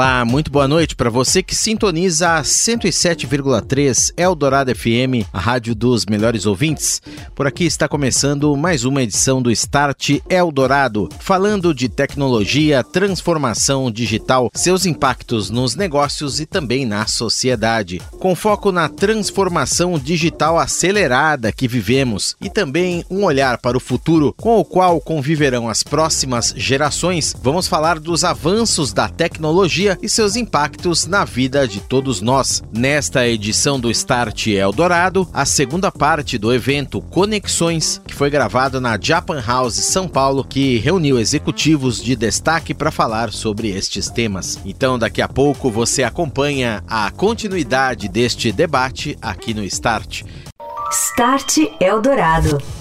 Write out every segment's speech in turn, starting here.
Olá, muito boa noite para você que sintoniza a 107,3 Eldorado FM, a rádio dos melhores ouvintes. Por aqui está começando mais uma edição do Start Eldorado, falando de tecnologia, transformação digital, seus impactos nos negócios e também na sociedade. Com foco na transformação digital acelerada que vivemos e também um olhar para o futuro com o qual conviverão as próximas gerações, vamos falar dos avanços da tecnologia tecnologia e seus impactos na vida de todos nós. Nesta edição do Start Eldorado, a segunda parte do evento Conexões, que foi gravado na Japan House São Paulo, que reuniu executivos de destaque para falar sobre estes temas. Então, daqui a pouco você acompanha a continuidade deste debate aqui no Start. Start Eldorado.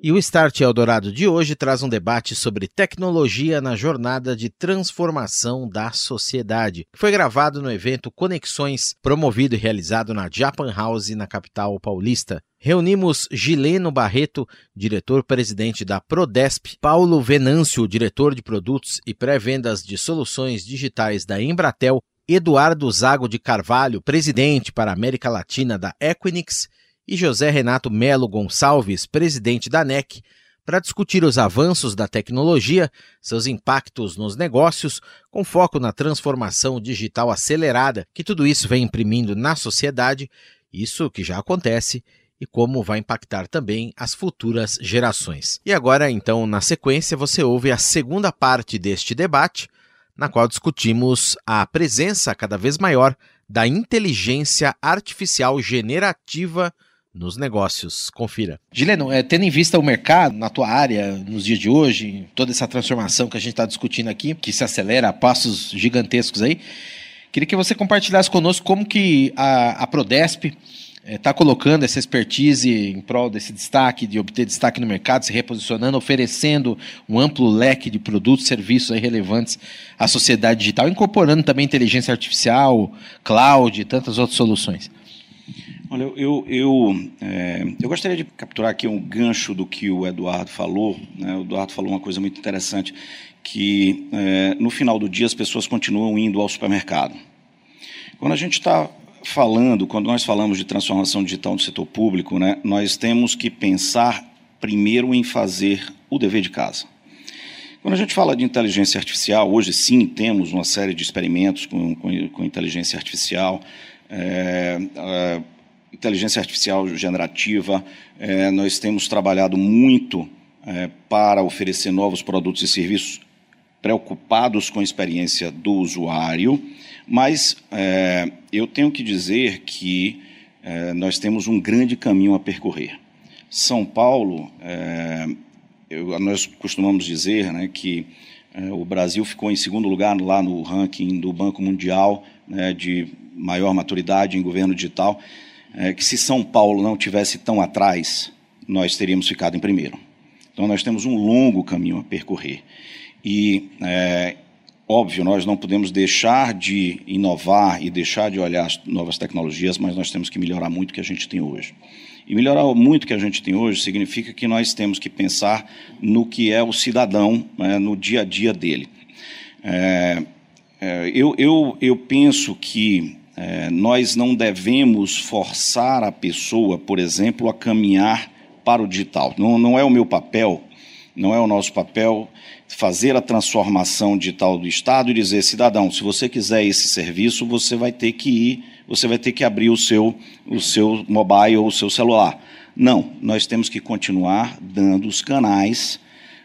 E o Start Eldorado de hoje traz um debate sobre tecnologia na jornada de transformação da sociedade, que foi gravado no evento Conexões, promovido e realizado na Japan House, na capital paulista. Reunimos Gileno Barreto, diretor-presidente da Prodesp, Paulo Venâncio, diretor de produtos e pré-vendas de soluções digitais da Embratel, Eduardo Zago de Carvalho, presidente para a América Latina da Equinix, e José Renato Melo Gonçalves, presidente da NEC, para discutir os avanços da tecnologia, seus impactos nos negócios, com foco na transformação digital acelerada que tudo isso vem imprimindo na sociedade, isso que já acontece e como vai impactar também as futuras gerações. E agora, então, na sequência, você ouve a segunda parte deste debate, na qual discutimos a presença cada vez maior da inteligência artificial generativa nos negócios. Confira. Gileno, é, tendo em vista o mercado na tua área nos dias de hoje, toda essa transformação que a gente está discutindo aqui, que se acelera a passos gigantescos aí, queria que você compartilhasse conosco como que a, a Prodesp está é, colocando essa expertise em prol desse destaque, de obter destaque no mercado, se reposicionando, oferecendo um amplo leque de produtos e serviços relevantes à sociedade digital, incorporando também inteligência artificial, cloud e tantas outras soluções. Olha, eu, eu, é, eu gostaria de capturar aqui um gancho do que o Eduardo falou. Né? O Eduardo falou uma coisa muito interessante, que é, no final do dia as pessoas continuam indo ao supermercado. Quando a gente está falando, quando nós falamos de transformação digital no setor público, né, nós temos que pensar primeiro em fazer o dever de casa. Quando a gente fala de inteligência artificial, hoje sim temos uma série de experimentos com, com, com inteligência artificial. É, é, inteligência artificial generativa. É, nós temos trabalhado muito é, para oferecer novos produtos e serviços preocupados com a experiência do usuário, mas é, eu tenho que dizer que é, nós temos um grande caminho a percorrer. São Paulo, é, eu, nós costumamos dizer né, que é, o Brasil ficou em segundo lugar lá no ranking do Banco Mundial né, de maior maturidade em governo digital é, que se São Paulo não tivesse tão atrás, nós teríamos ficado em primeiro. Então, nós temos um longo caminho a percorrer. E, é, óbvio, nós não podemos deixar de inovar e deixar de olhar as novas tecnologias, mas nós temos que melhorar muito o que a gente tem hoje. E melhorar muito o que a gente tem hoje significa que nós temos que pensar no que é o cidadão, né, no dia a dia dele. É, é, eu, eu, eu penso que é, nós não devemos forçar a pessoa, por exemplo, a caminhar para o digital. Não, não é o meu papel, não é o nosso papel fazer a transformação digital do Estado e dizer, cidadão, se você quiser esse serviço, você vai ter que ir, você vai ter que abrir o seu, o seu mobile ou o seu celular. Não, nós temos que continuar dando os canais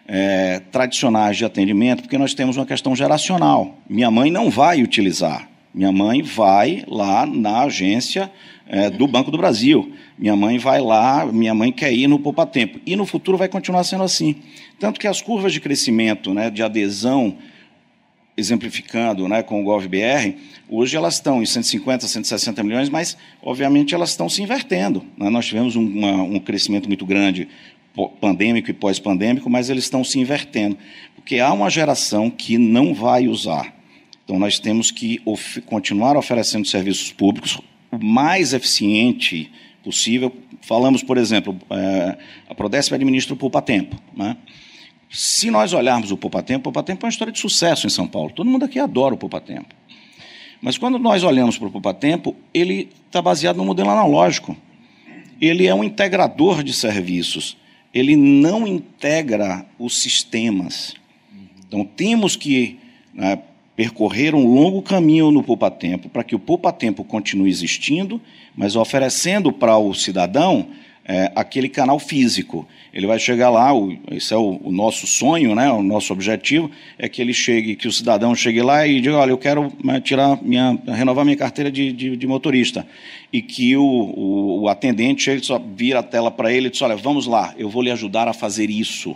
é, tradicionais de atendimento, porque nós temos uma questão geracional. Minha mãe não vai utilizar minha mãe vai lá na agência é, do Banco do Brasil. Minha mãe vai lá, minha mãe quer ir no Poupa Tempo. E no futuro vai continuar sendo assim. Tanto que as curvas de crescimento, né, de adesão exemplificando né, com o GovBR, hoje elas estão em 150, 160 milhões, mas, obviamente, elas estão se invertendo. Né? Nós tivemos um, uma, um crescimento muito grande pandêmico e pós-pandêmico, mas eles estão se invertendo, porque há uma geração que não vai usar. Então, nós temos que of continuar oferecendo serviços públicos o mais eficiente possível. Falamos, por exemplo, é, a Prodesp administra o Poupa Tempo. Né? Se nós olharmos o Poupa Tempo, o Poupa Tempo é uma história de sucesso em São Paulo. Todo mundo aqui adora o Poupa Tempo. Mas quando nós olhamos para o Poupa Tempo, ele está baseado no modelo analógico. Ele é um integrador de serviços. Ele não integra os sistemas. Então, temos que né, percorrer um longo caminho no Poupa Tempo para que o Poupa Tempo continue existindo, mas oferecendo para o cidadão é, aquele canal físico. Ele vai chegar lá, o, esse é o, o, nosso sonho, né, o nosso objetivo, é que ele chegue, que o cidadão chegue lá e diga, olha, eu quero né, tirar minha, renovar minha carteira de, de, de motorista. E que o, o, o atendente ele só vira a tela para ele e diz, olha, vamos lá, eu vou lhe ajudar a fazer isso.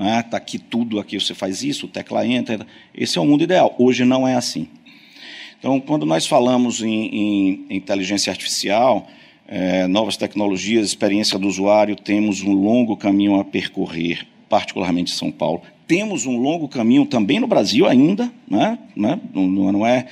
Está né, tá aqui tudo, aqui você faz isso, tecla entra. Esse é o mundo ideal. Hoje não é assim. Então, quando nós falamos em, em inteligência artificial, é, novas tecnologias, experiência do usuário, temos um longo caminho a percorrer, particularmente em São Paulo. Temos um longo caminho também no Brasil ainda, né? né? Não, não é,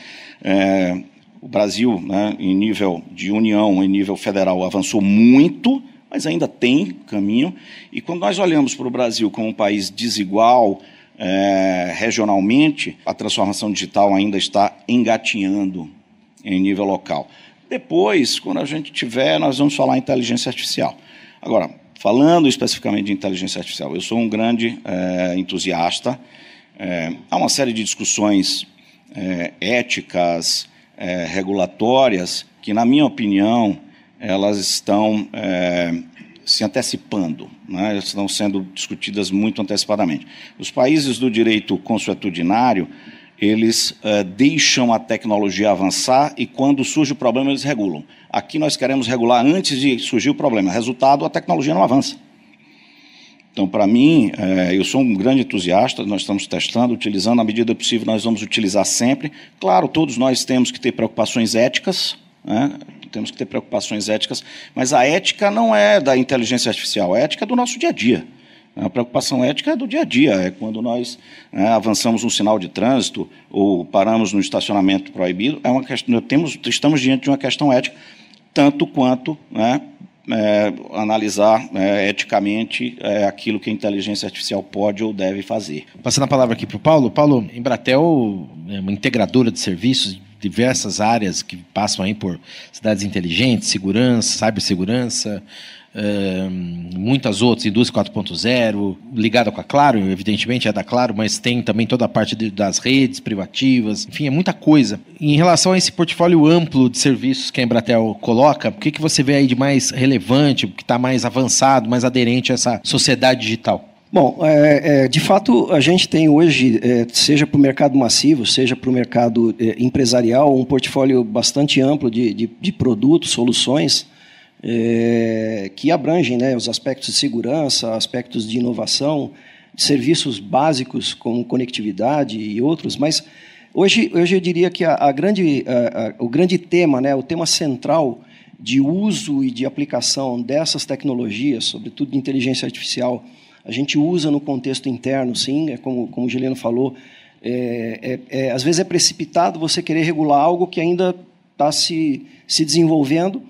é, o Brasil, né, em nível de união, em nível federal, avançou muito, mas ainda tem caminho. E quando nós olhamos para o Brasil como um país desigual, é, regionalmente, a transformação digital ainda está engatinhando em nível local. Depois, quando a gente tiver, nós vamos falar inteligência artificial. Agora, falando especificamente de inteligência artificial, eu sou um grande é, entusiasta. É, há uma série de discussões é, éticas, é, regulatórias, que, na minha opinião, elas estão é, se antecipando, né? estão sendo discutidas muito antecipadamente. Os países do direito consuetudinário eles uh, deixam a tecnologia avançar e quando surge o problema eles regulam. Aqui nós queremos regular antes de surgir o problema. Resultado, a tecnologia não avança. Então, para mim, é, eu sou um grande entusiasta, nós estamos testando, utilizando, na medida possível, nós vamos utilizar sempre. Claro, todos nós temos que ter preocupações éticas, né? Temos que ter preocupações éticas, mas a ética não é da inteligência artificial, a ética é do nosso dia a dia. A preocupação ética é do dia a dia, é quando nós é, avançamos um sinal de trânsito ou paramos no estacionamento proibido, é uma questão, temos, estamos diante de uma questão ética, tanto quanto né, é, analisar é, eticamente é, aquilo que a inteligência artificial pode ou deve fazer. Passando a palavra aqui para o Paulo. Paulo, Embratel é uma integradora de serviços diversas áreas que passam aí por cidades inteligentes, segurança, cibersegurança, muitas outras, indústria 4.0, ligada com a Claro, evidentemente é da Claro, mas tem também toda a parte de, das redes privativas, enfim, é muita coisa. Em relação a esse portfólio amplo de serviços que a Embratel coloca, o que, que você vê aí de mais relevante, que está mais avançado, mais aderente a essa sociedade digital? Bom, é, é, de fato, a gente tem hoje, é, seja para o mercado massivo, seja para o mercado é, empresarial, um portfólio bastante amplo de, de, de produtos, soluções, é, que abrangem né, os aspectos de segurança, aspectos de inovação, serviços básicos como conectividade e outros, mas hoje, hoje eu diria que a, a grande, a, a, o grande tema, né, o tema central de uso e de aplicação dessas tecnologias, sobretudo de inteligência artificial, a gente usa no contexto interno, sim, é como, como o Gileno falou, é, é, é, às vezes é precipitado você querer regular algo que ainda está se, se desenvolvendo,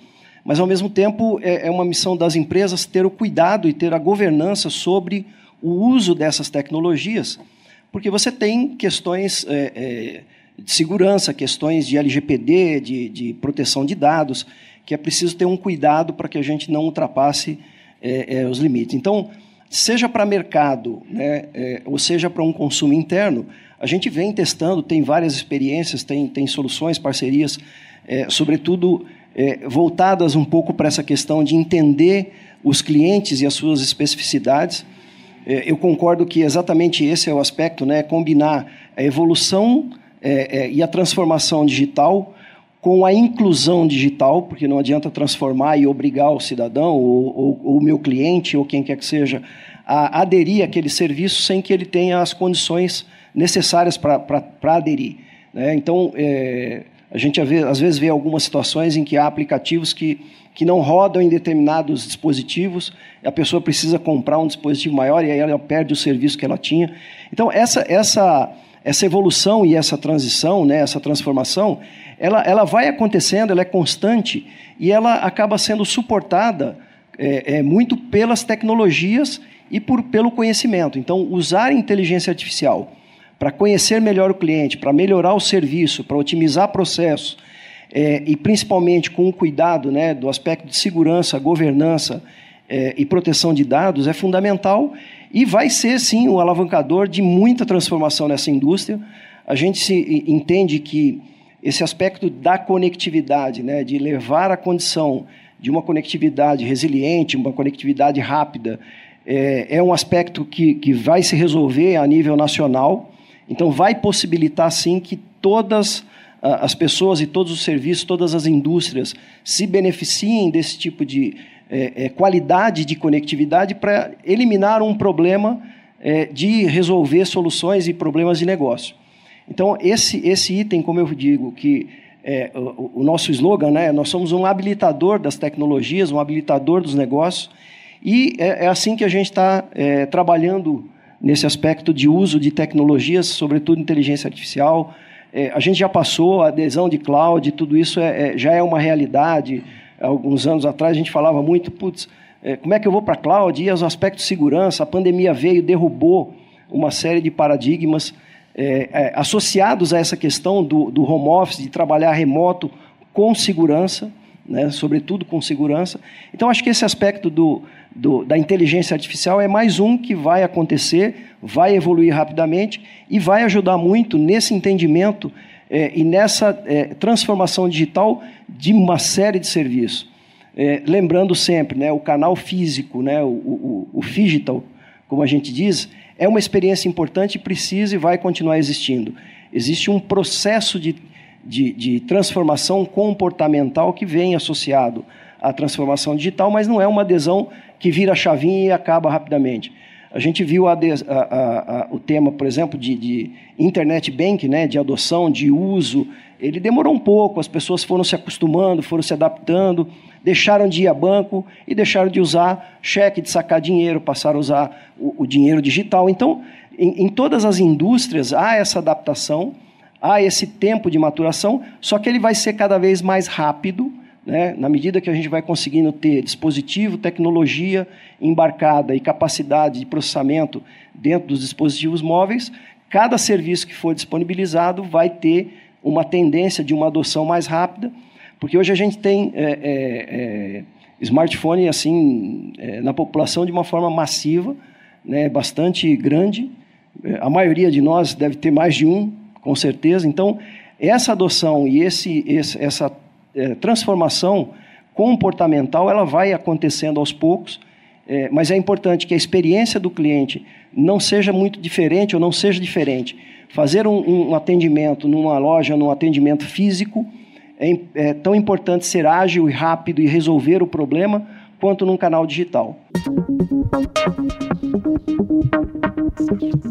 mas, ao mesmo tempo, é, é uma missão das empresas ter o cuidado e ter a governança sobre o uso dessas tecnologias, porque você tem questões é, é, de segurança, questões de LGPD, de, de, proteção de dados, que é preciso ter um cuidado para que a gente não ultrapasse é, é, os limites. Então, seja para mercado, né, é, ou seja para um consumo interno, a gente vem testando, tem várias experiências, tem, tem soluções, parcerias, sobretudo é, voltadas um pouco para essa questão de entender os clientes e as suas especificidades. É, eu concordo que exatamente esse é o aspecto, né? Combinar a evolução é, é, e a transformação digital com a inclusão digital, porque não adianta transformar e obrigar o cidadão ou, ou o meu cliente ou quem quer que seja a aderir àquele serviço sem que ele tenha as condições necessárias para aderir. Né? Então, é, a gente às vezes vê algumas situações em que há aplicativos que, que não rodam em determinados dispositivos, a pessoa precisa comprar um dispositivo maior e aí ela perde o serviço que ela tinha. Então, essa, essa, essa evolução e essa transição, né, essa transformação, ela, ela vai acontecendo, ela é constante e ela acaba sendo suportada é, é, muito pelas tecnologias e por, pelo conhecimento. Então, usar inteligência artificial para conhecer melhor o cliente, para melhorar o serviço, para otimizar processos, é, e principalmente com o cuidado né, do aspecto de segurança, governança é, e proteção de dados, é fundamental e vai ser, sim, um alavancador de muita transformação nessa indústria. A gente se entende que esse aspecto da conectividade, né, de levar a condição de uma conectividade resiliente, uma conectividade rápida, é, é um aspecto que, que vai se resolver a nível nacional. Então, vai possibilitar, sim, que todas as pessoas e todos os serviços, todas as indústrias se beneficiem desse tipo de é, é, qualidade de conectividade para eliminar um problema é, de resolver soluções e problemas de negócio. Então, esse, esse item, como eu digo, que é, o, o, nosso slogan, né, nós somos um habilitador das tecnologias, um habilitador dos negócios, e é, é assim que a gente está é, trabalhando nesse aspecto de uso de tecnologias, sobretudo inteligência artificial. É, a gente já passou a adesão de cloud, tudo isso é, é, já é uma realidade. Alguns anos atrás a gente falava muito, putz, é, como é que eu vou para cloud? E os aspectos de segurança, a pandemia veio, derrubou uma série de paradigmas é, é, associados a essa questão do, do home office, de trabalhar remoto com segurança, né, sobretudo com segurança. Então, acho que esse aspecto do, do, da inteligência artificial é mais um que vai acontecer, vai evoluir rapidamente e vai ajudar muito nesse entendimento é, e nessa é, transformação digital de uma série de serviços. É, lembrando sempre, né, o canal físico, né, o, o, o digital, como a gente diz, é uma experiência importante, precisa e vai continuar existindo. Existe um processo de, de, de transformação comportamental que vem associado à transformação digital, mas não é uma adesão que vira chavinha e acaba rapidamente. A gente viu a, a, a, o tema, por exemplo, de, de, internet bank, né, de adoção, de uso. Ele demorou um pouco, as pessoas foram se acostumando, foram se adaptando, deixaram de ir a banco e deixaram de usar cheque de sacar dinheiro, passaram a usar o, o dinheiro digital. Então, em, em todas as indústrias há essa adaptação, há esse tempo de maturação, só que ele vai ser cada vez mais rápido né? Na medida que a gente vai conseguindo ter dispositivo, tecnologia embarcada e capacidade de processamento dentro dos dispositivos móveis, cada serviço que for disponibilizado vai ter uma tendência de uma adoção mais rápida, porque hoje a gente tem é, é, é, smartphone assim é, na população de uma forma massiva, né, bastante grande. É, a maioria de nós deve ter mais de um, com certeza. Então, essa adoção e esse, esse essa é, transformação comportamental ela vai acontecendo aos poucos, é, mas é importante que a experiência do cliente não seja muito diferente ou não seja diferente. Fazer um, um atendimento numa loja, num atendimento físico, é, é tão importante ser ágil e rápido e resolver o problema quanto num canal digital.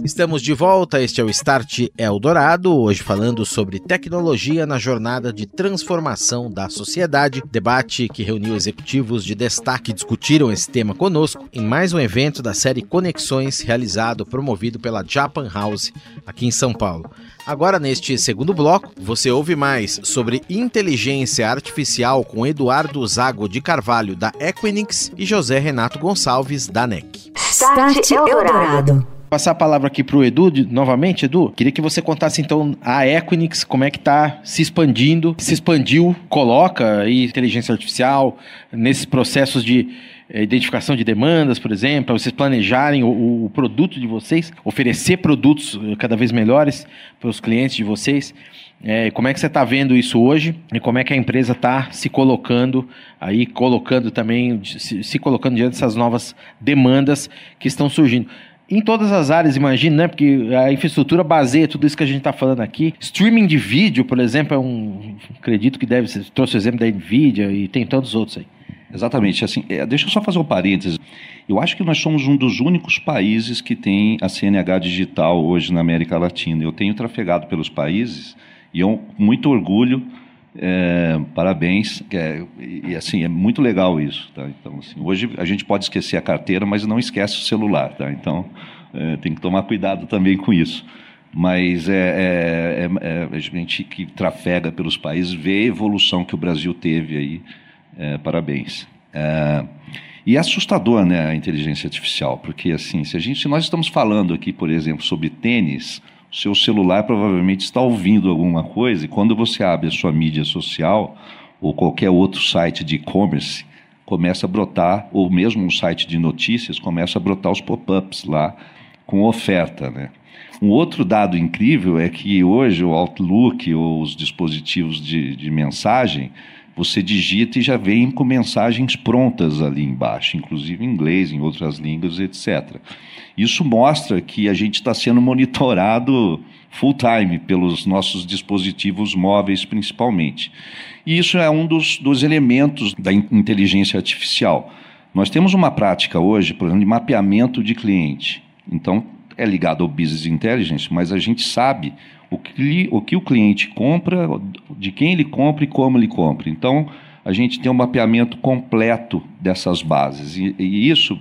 Estamos de volta, este é o Start Eldorado, hoje falando sobre tecnologia na jornada de transformação da sociedade, debate que reuniu executivos de destaque que discutiram esse tema conosco em mais um evento da série Conexões, realizado promovido pela Japan House, aqui em São Paulo. Agora, neste segundo bloco, você ouve mais sobre inteligência artificial com Eduardo Zago de Carvalho, da Equinix, e José Renato Gonçalves, da NEC. Start Eldorado. Passar a palavra aqui para o Edu, de, novamente, Edu. Queria que você contasse então a Equinix, como é que está se expandindo, se expandiu, coloca aí inteligência artificial nesses processos de é, identificação de demandas, por exemplo, para vocês planejarem o, o, produto de vocês, oferecer produtos eh, cada vez melhores para os clientes de vocês. É, como é que você está vendo isso hoje e como é que a empresa está se colocando aí, colocando também, se, se colocando diante dessas novas demandas que estão surgindo? Em todas as áreas, imagino, né? Porque a infraestrutura baseia tudo isso que a gente está falando aqui. Streaming de vídeo, por exemplo, é um. Acredito que deve ser. Trouxe o exemplo da Nvidia e tem tantos outros aí. Exatamente. Assim, é, deixa eu só fazer um parênteses. Eu acho que nós somos um dos únicos países que tem a CNH digital hoje na América Latina. Eu tenho trafegado pelos países e eu muito orgulho, é, parabéns, é, e assim é muito legal isso. Tá? Então assim, hoje a gente pode esquecer a carteira, mas não esquece o celular, tá? Então é, tem que tomar cuidado também com isso. Mas é, é, é, é a gente que trafega pelos países vê a evolução que o Brasil teve aí. É, parabéns. E é assustador, né, a inteligência artificial, porque assim, se a gente, se nós estamos falando aqui, por exemplo, sobre tênis, seu celular provavelmente está ouvindo alguma coisa e quando você abre a sua mídia social ou qualquer outro site de e-commerce, começa a brotar, ou mesmo um site de notícias, começa a brotar os pop-ups lá com oferta, né? Um outro dado incrível é que hoje o Outlook ou os dispositivos de, de mensagem você digita e já vem com mensagens prontas ali embaixo, inclusive em inglês, em outras línguas, etc. Isso mostra que a gente está sendo monitorado full time pelos nossos dispositivos móveis, principalmente. E isso é um dos, dos elementos da inteligência artificial. Nós temos uma prática hoje, por exemplo, de mapeamento de cliente. Então, é ligado ao business intelligence, mas a gente sabe o que, o que o cliente compra, de quem ele compra e como ele compra. Então, a gente tem um mapeamento completo dessas bases. E, e isso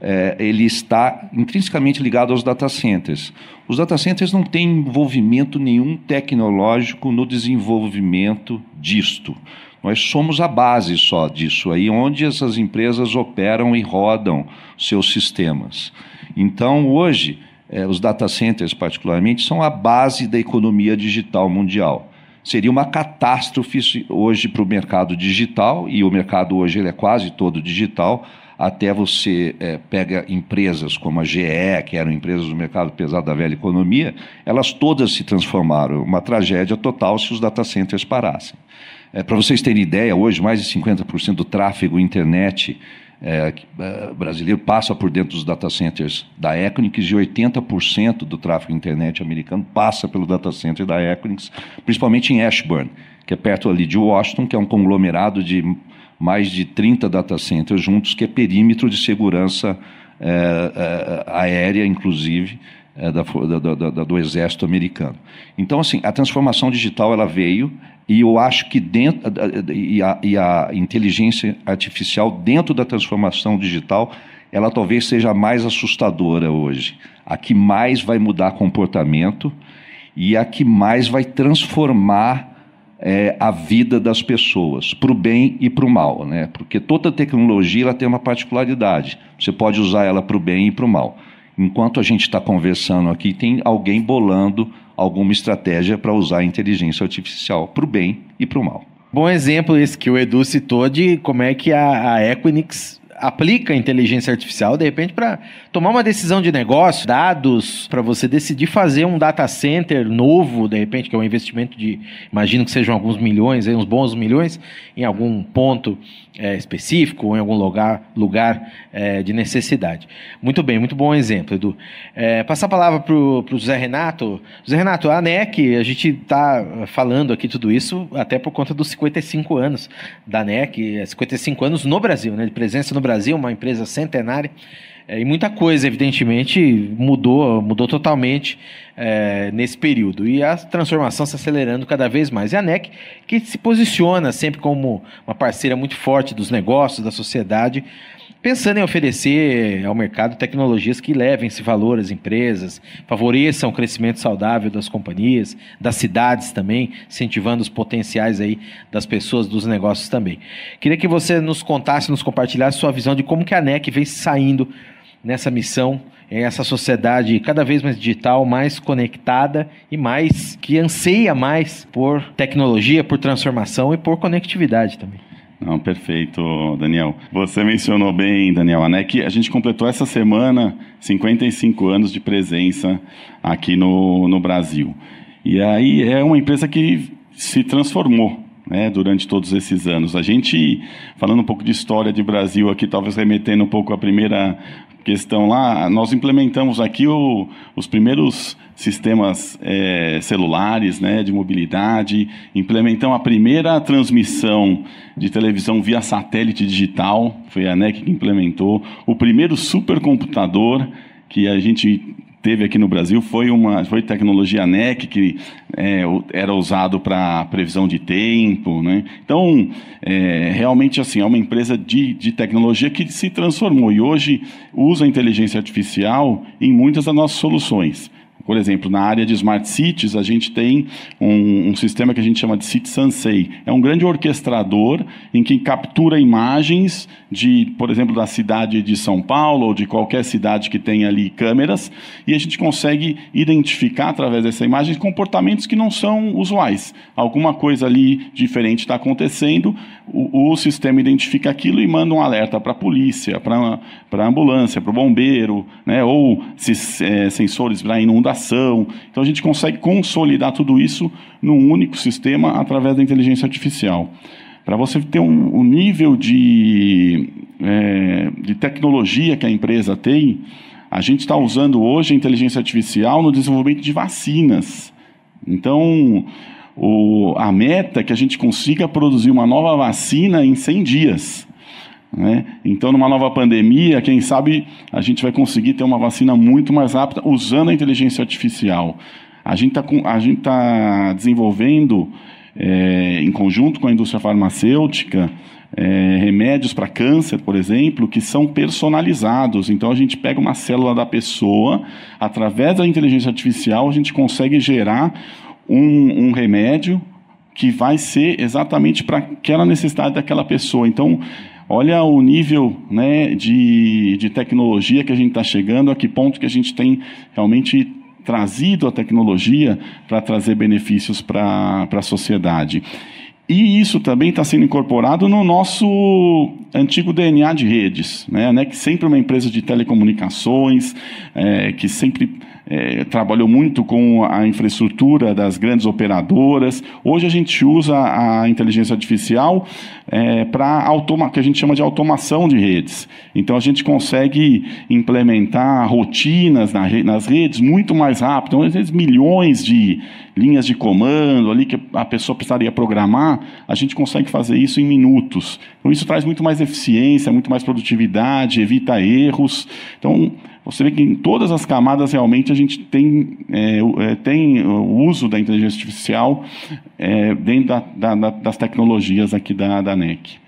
é, ele está intrinsecamente ligado aos data centers. Os data centers não têm envolvimento nenhum tecnológico no desenvolvimento disto. Nós somos a base só disso aí, onde essas empresas operam e rodam seus sistemas. Então, hoje, é, os data centers, particularmente, são a base da economia digital mundial. Seria uma catástrofe hoje para o mercado digital, e o mercado hoje ele é quase todo digital, até você é, pega empresas como a GE, que eram empresas do mercado pesado da velha economia, elas todas se transformaram. Uma tragédia total se os data centers parassem. É, Para vocês terem ideia, hoje mais de 50% do tráfego internet é, é, brasileiro passa por dentro dos data centers da Equinix e 80% do tráfego internet americano passa pelo data center da Equinix, principalmente em Ashburn, que é perto ali de Washington, que é um conglomerado de mais de 30 data centers juntos, que é perímetro de segurança é, é, aérea, inclusive, é, da, da, da, do exército americano. Então, assim, a transformação digital ela veio, e eu acho que dentro e a, e a inteligência artificial dentro da transformação digital, ela talvez seja a mais assustadora hoje, a que mais vai mudar comportamento e a que mais vai transformar é, a vida das pessoas, para o bem e para o mal, né? Porque toda tecnologia ela tem uma particularidade. Você pode usar ela para o bem e para o mal. Enquanto a gente está conversando aqui, tem alguém bolando alguma estratégia para usar a inteligência artificial para o bem e para o mal. Bom exemplo esse que o Edu citou de como é que a, a Equinix aplica inteligência artificial, de repente, para tomar uma decisão de negócio, dados, para você decidir fazer um data center novo, de repente, que é um investimento de, imagino que sejam alguns milhões, uns bons milhões, em algum ponto é, específico ou em algum lugar, lugar é, de necessidade. Muito bem, muito bom exemplo, Edu. É, passar a palavra para o José Renato. José Renato, a ANEC, a gente está falando aqui tudo isso até por conta dos 55 anos da ANEC, 55 anos no Brasil, né, de presença no Brasil, uma empresa centenária. É, e muita coisa, evidentemente, mudou, mudou totalmente é, nesse período. E a transformação se acelerando cada vez mais. E a NEC, que se posiciona sempre como uma parceira muito forte dos negócios, da sociedade, pensando em oferecer ao mercado tecnologias que levem esse valor às empresas, favoreçam o crescimento saudável das companhias, das cidades também, incentivando os potenciais aí das pessoas, dos negócios também. Queria que você nos contasse, nos compartilhasse sua visão de como que a NEC vem saindo nessa missão, essa sociedade cada vez mais digital, mais conectada e mais que anseia mais por tecnologia, por transformação e por conectividade também. Não, perfeito, Daniel. Você mencionou bem, Daniel, né, que a gente completou essa semana 55 anos de presença aqui no, no Brasil. E aí é uma empresa que se transformou. Né, durante todos esses anos. A gente, falando um pouco de história de Brasil aqui, talvez remetendo um pouco à primeira questão lá, nós implementamos aqui o, os primeiros sistemas é, celulares, né, de mobilidade, implementamos a primeira transmissão de televisão via satélite digital, foi a ANEC que implementou, o primeiro supercomputador que a gente teve aqui no Brasil foi uma foi tecnologia NEC que é, era usado para previsão de tempo, né? Então é, realmente assim é uma empresa de, de tecnologia que se transformou e hoje usa a inteligência artificial em muitas das nossas soluções. Por exemplo, na área de smart cities, a gente tem um, um, sistema que a gente chama de City Sensei. É um grande orquestrador em que captura imagens de, por exemplo, da cidade de São Paulo ou de qualquer cidade que tenha ali câmeras e a gente consegue identificar através dessa imagem comportamentos que não são usuais. Alguma coisa ali diferente está acontecendo, o, o, sistema identifica aquilo e manda um alerta para a polícia, para a ambulância, para o bombeiro, né, ou se, é, sensores para inundação. Então a gente consegue consolidar tudo isso num único sistema através da inteligência artificial. Para você ter um, um nível de, é, de tecnologia que a empresa tem, a gente está usando hoje a inteligência artificial no desenvolvimento de vacinas. Então, o, a meta é que a gente consiga produzir uma nova vacina em 100 dias. Né? Então, numa nova pandemia, quem sabe a gente vai conseguir ter uma vacina muito mais rápida usando a inteligência artificial. A gente está tá desenvolvendo, é, em conjunto com a indústria farmacêutica, é, remédios para câncer, por exemplo, que são personalizados. Então, a gente pega uma célula da pessoa, através da inteligência artificial, a gente consegue gerar um, um remédio que vai ser exatamente para aquela necessidade daquela pessoa. Então, olha o nível né, de, de tecnologia que a gente está chegando, a que ponto que a gente tem realmente trazido a tecnologia para trazer benefícios para a sociedade. E isso também está sendo incorporado no nosso antigo DNA de redes, né? né que sempre é uma empresa de telecomunicações, é, que sempre é, trabalhou muito com a infraestrutura das grandes operadoras. Hoje a gente usa a inteligência artificial é, para que a gente chama de automação de redes. Então a gente consegue implementar rotinas na nas redes muito mais rápido. Então, às vezes milhões de linhas de comando ali que a pessoa precisaria programar, a gente consegue fazer isso em minutos. Então isso traz muito mais eficiência, muito mais produtividade, evita erros. Então você vê que em todas as camadas realmente a gente tem, é, é, tem o uso da inteligência artificial é, dentro da, da, das tecnologias aqui da, da NEC.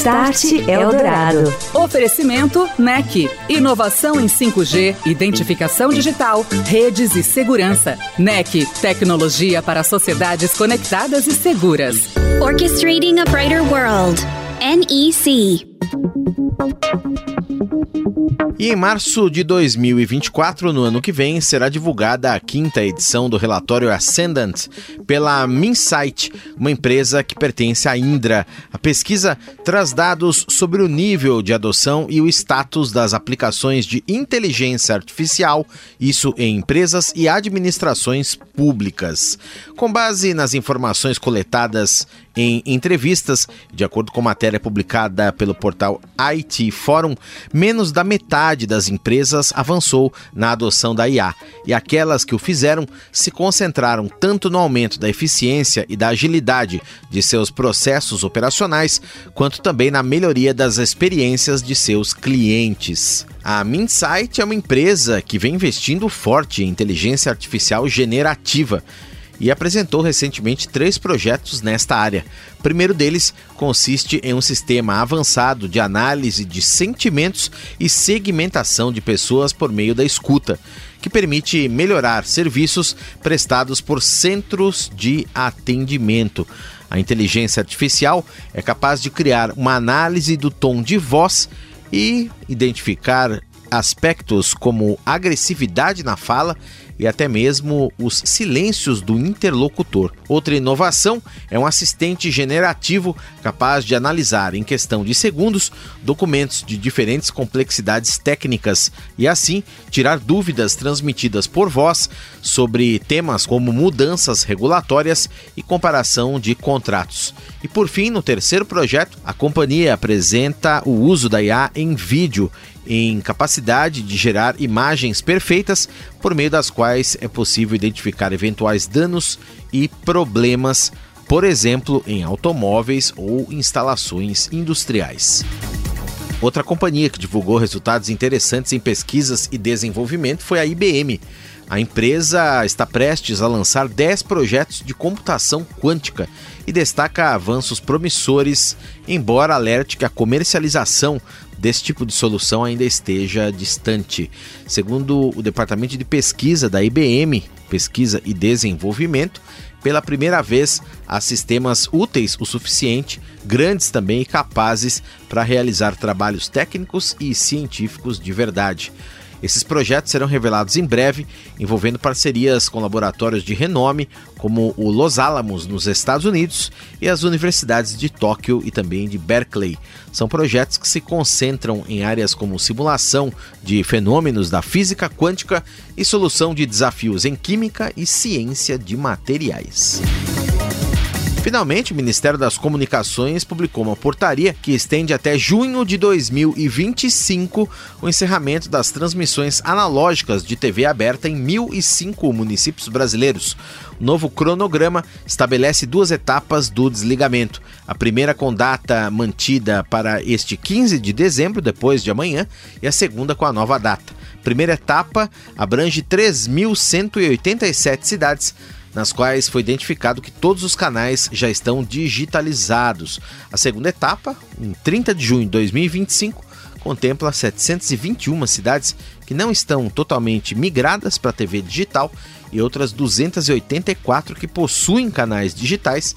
Start Eldorado. Oferecimento NEC. Inovação em 5G, identificação digital, redes e segurança. NEC. Tecnologia para sociedades conectadas e seguras. Orchestrating a Brighter World. NEC. E em março de 2024, no ano que vem, será divulgada a quinta edição do relatório Ascendant pela Minsight, uma empresa que pertence à Indra. A pesquisa traz dados sobre o nível de adoção e o status das aplicações de inteligência artificial, isso em empresas e administrações públicas. Com base nas informações coletadas em entrevistas, de acordo com matéria publicada pelo portal IT Forum, menos da metade das empresas avançou na adoção da IA, e aquelas que o fizeram se concentraram tanto no aumento da eficiência e da agilidade de seus processos operacionais, quanto também na melhoria das experiências de seus clientes. A Minsight é uma empresa que vem investindo forte em inteligência artificial generativa e apresentou recentemente três projetos nesta área. O primeiro deles consiste em um sistema avançado de análise de sentimentos e segmentação de pessoas por meio da escuta, que permite melhorar serviços prestados por centros de atendimento. A inteligência artificial é capaz de criar uma análise do tom de voz e identificar aspectos como agressividade na fala e até mesmo os silêncios do interlocutor. Outra inovação é um assistente generativo capaz de analisar em questão de segundos documentos de diferentes complexidades técnicas e assim tirar dúvidas transmitidas por voz sobre temas como mudanças regulatórias e comparação de contratos. E por fim, no terceiro projeto, a companhia apresenta o uso da IA em vídeo em capacidade de gerar imagens perfeitas por meio das quais é possível identificar eventuais danos e problemas, por exemplo, em automóveis ou instalações industriais. Outra companhia que divulgou resultados interessantes em pesquisas e desenvolvimento foi a IBM. A empresa está prestes a lançar 10 projetos de computação quântica e destaca avanços promissores, embora alerte que a comercialização desse tipo de solução ainda esteja distante. Segundo o Departamento de Pesquisa da IBM, Pesquisa e Desenvolvimento, pela primeira vez há sistemas úteis o suficiente, grandes também e capazes para realizar trabalhos técnicos e científicos de verdade. Esses projetos serão revelados em breve, envolvendo parcerias com laboratórios de renome, como o Los Alamos, nos Estados Unidos, e as universidades de Tóquio e também de Berkeley. São projetos que se concentram em áreas como simulação de fenômenos da física quântica e solução de desafios em química e ciência de materiais. Finalmente, o Ministério das Comunicações publicou uma portaria que estende até junho de 2025 o encerramento das transmissões analógicas de TV aberta em 1.005 municípios brasileiros. O novo cronograma estabelece duas etapas do desligamento. A primeira com data mantida para este 15 de dezembro, depois de amanhã, e a segunda com a nova data. Primeira etapa abrange 3.187 cidades nas quais foi identificado que todos os canais já estão digitalizados. A segunda etapa, em 30 de junho de 2025, contempla 721 cidades que não estão totalmente migradas para a TV digital e outras 284 que possuem canais digitais,